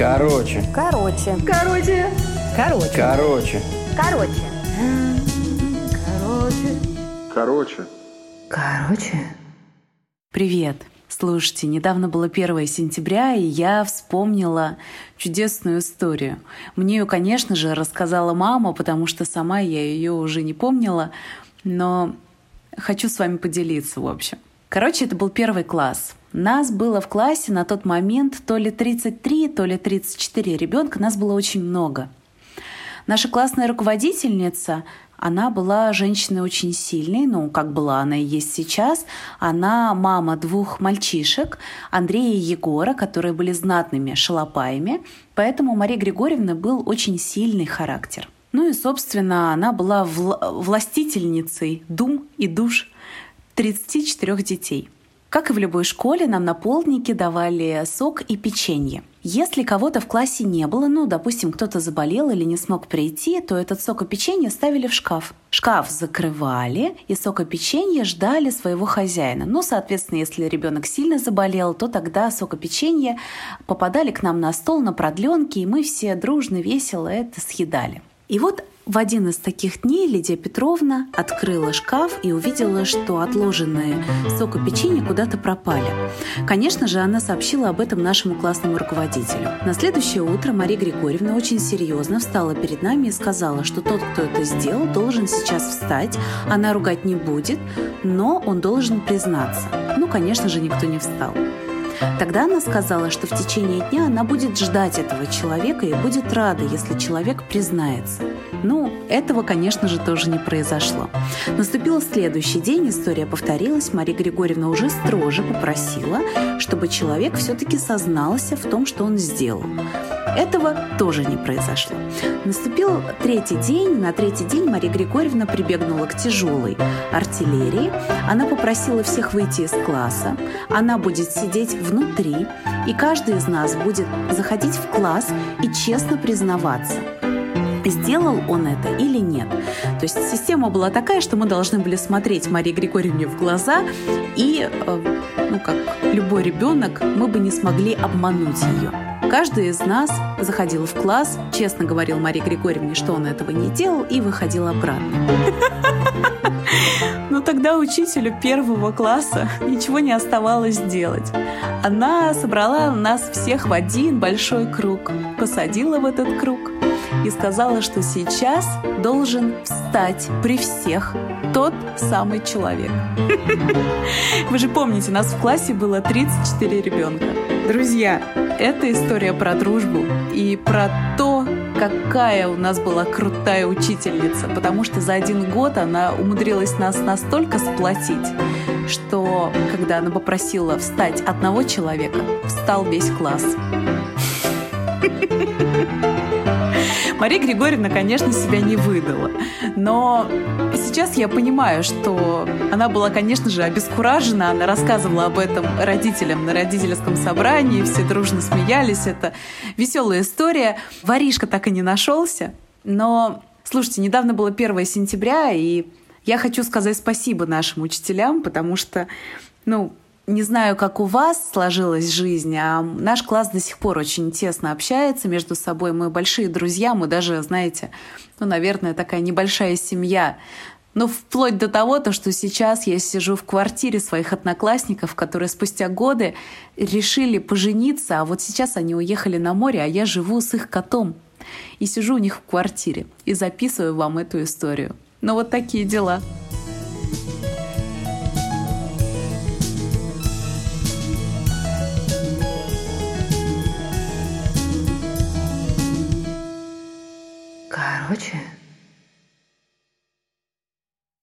Короче. Короче. Короче. Короче. Короче. Короче. Короче. Короче. Привет! Слушайте, недавно было 1 сентября, и я вспомнила чудесную историю. Мне ее, конечно же, рассказала мама, потому что сама я ее уже не помнила, но хочу с вами поделиться, в общем. Короче, это был первый класс. Нас было в классе на тот момент то ли 33, то ли 34 ребенка, нас было очень много. Наша классная руководительница, она была женщиной очень сильной, ну, как была она и есть сейчас. Она мама двух мальчишек, Андрея и Егора, которые были знатными шалопаями, поэтому у Марии Григорьевны был очень сильный характер. Ну и, собственно, она была вла- властительницей дум и душ 34 детей. Как и в любой школе, нам на полднике давали сок и печенье. Если кого-то в классе не было, ну, допустим, кто-то заболел или не смог прийти, то этот сок и печенье ставили в шкаф. Шкаф закрывали, и сок и печенье ждали своего хозяина. Ну, соответственно, если ребенок сильно заболел, то тогда сок и печенье попадали к нам на стол на продленке, и мы все дружно, весело это съедали. И вот в один из таких дней Лидия Петровна открыла шкаф и увидела, что отложенные сок и печенье куда-то пропали. Конечно же, она сообщила об этом нашему классному руководителю. На следующее утро Мария Григорьевна очень серьезно встала перед нами и сказала, что тот, кто это сделал, должен сейчас встать. Она ругать не будет, но он должен признаться. Ну, конечно же, никто не встал. Тогда она сказала, что в течение дня она будет ждать этого человека и будет рада, если человек признается. Ну, этого, конечно же, тоже не произошло. Наступил следующий день, история повторилась, Мария Григорьевна уже строже попросила, чтобы человек все-таки сознался в том, что он сделал. Этого тоже не произошло. Наступил третий день. На третий день Мария Григорьевна прибегнула к тяжелой артиллерии. Она попросила всех выйти из класса. Она будет сидеть внутри, и каждый из нас будет заходить в класс и честно признаваться, сделал он это или нет. То есть система была такая, что мы должны были смотреть Марии Григорьевне в глаза, и, э, ну, как любой ребенок, мы бы не смогли обмануть ее. Каждый из нас заходил в класс, честно говорил Марии Григорьевне, что он этого не делал, и выходил обратно. Но тогда учителю первого класса ничего не оставалось делать. Она собрала нас всех в один большой круг, посадила в этот круг и сказала, что сейчас должен встать при всех тот самый человек. Вы же помните, нас в классе было 34 ребенка. Друзья, это история про дружбу и про то, какая у нас была крутая учительница, потому что за один год она умудрилась нас настолько сплотить, что когда она попросила встать одного человека, встал весь класс. Мария Григорьевна, конечно, себя не выдала. Но сейчас я понимаю, что она была, конечно же, обескуражена. Она рассказывала об этом родителям на родительском собрании. Все дружно смеялись. Это веселая история. Воришка так и не нашелся. Но, слушайте, недавно было 1 сентября, и я хочу сказать спасибо нашим учителям, потому что, ну, не знаю, как у вас сложилась жизнь, а наш класс до сих пор очень тесно общается между собой. Мы большие друзья, мы даже, знаете, ну, наверное, такая небольшая семья. Ну, вплоть до того, то, что сейчас я сижу в квартире своих одноклассников, которые спустя годы решили пожениться, а вот сейчас они уехали на море, а я живу с их котом. И сижу у них в квартире и записываю вам эту историю. Ну, вот такие дела. 我去。